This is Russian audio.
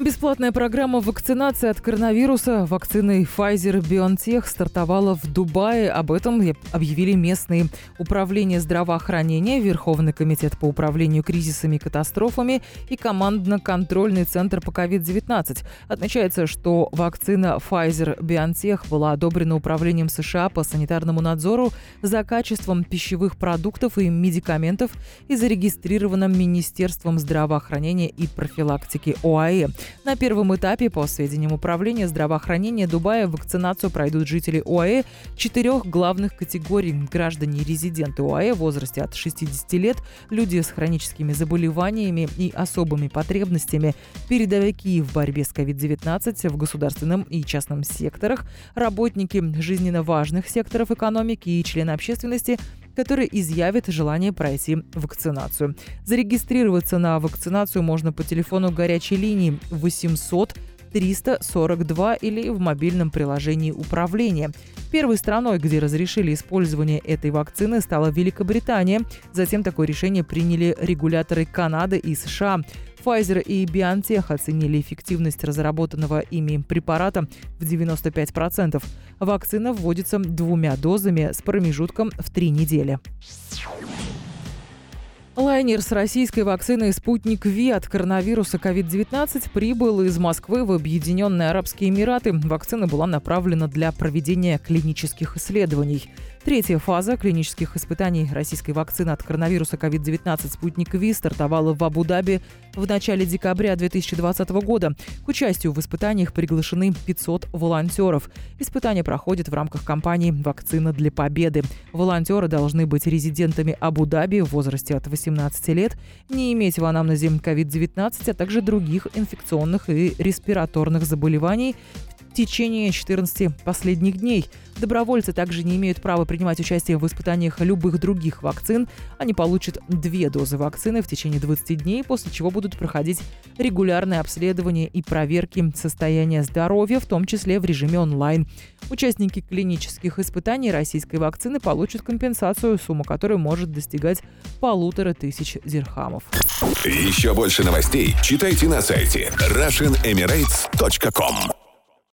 Бесплатная программа вакцинации от коронавируса вакциной Pfizer-BioNTech стартовала в Дубае. Об этом объявили местные управления здравоохранения, Верховный комитет по управлению кризисами и катастрофами и командно-контрольный центр по COVID-19. Отмечается, что вакцина Pfizer-BioNTech была одобрена Управлением США по санитарному надзору за качеством пищевых продуктов и медикаментов и зарегистрирована Министерством здравоохранения и профилактики ОАЭ. На первом этапе, по сведениям Управления здравоохранения Дубая, вакцинацию пройдут жители ОАЭ четырех главных категорий. Граждане и резиденты ОАЭ в возрасте от 60 лет, люди с хроническими заболеваниями и особыми потребностями, передовики в борьбе с COVID-19 в государственном и частном секторах, работники жизненно важных секторов экономики и члены общественности – которые изъявят желание пройти вакцинацию. Зарегистрироваться на вакцинацию можно по телефону горячей линии 800 342 или в мобильном приложении управления. Первой страной, где разрешили использование этой вакцины, стала Великобритания. Затем такое решение приняли регуляторы Канады и США. Pfizer и BioNTech оценили эффективность разработанного ими препарата в 95%. Вакцина вводится двумя дозами с промежутком в три недели. Лайнер с российской вакциной «Спутник Ви» от коронавируса COVID-19 прибыл из Москвы в Объединенные Арабские Эмираты. Вакцина была направлена для проведения клинических исследований. Третья фаза клинических испытаний российской вакцины от коронавируса COVID-19 «Спутник Ви» стартовала в Абу-Даби в начале декабря 2020 года. К участию в испытаниях приглашены 500 волонтеров. Испытания проходят в рамках кампании «Вакцина для победы». Волонтеры должны быть резидентами Абу-Даби в возрасте от 18 лет, не иметь в анамнезе COVID-19, а также других инфекционных и респираторных заболеваний в течение 14 последних дней. Добровольцы также не имеют права принимать участие в испытаниях любых других вакцин. Они получат две дозы вакцины в течение 20 дней, после чего будут проходить регулярные обследования и проверки состояния здоровья, в том числе в режиме онлайн. Участники клинических испытаний российской вакцины получат компенсацию, сумма которой может достигать полутора тысяч дирхамов. Еще больше новостей читайте на сайте RussianEmirates.com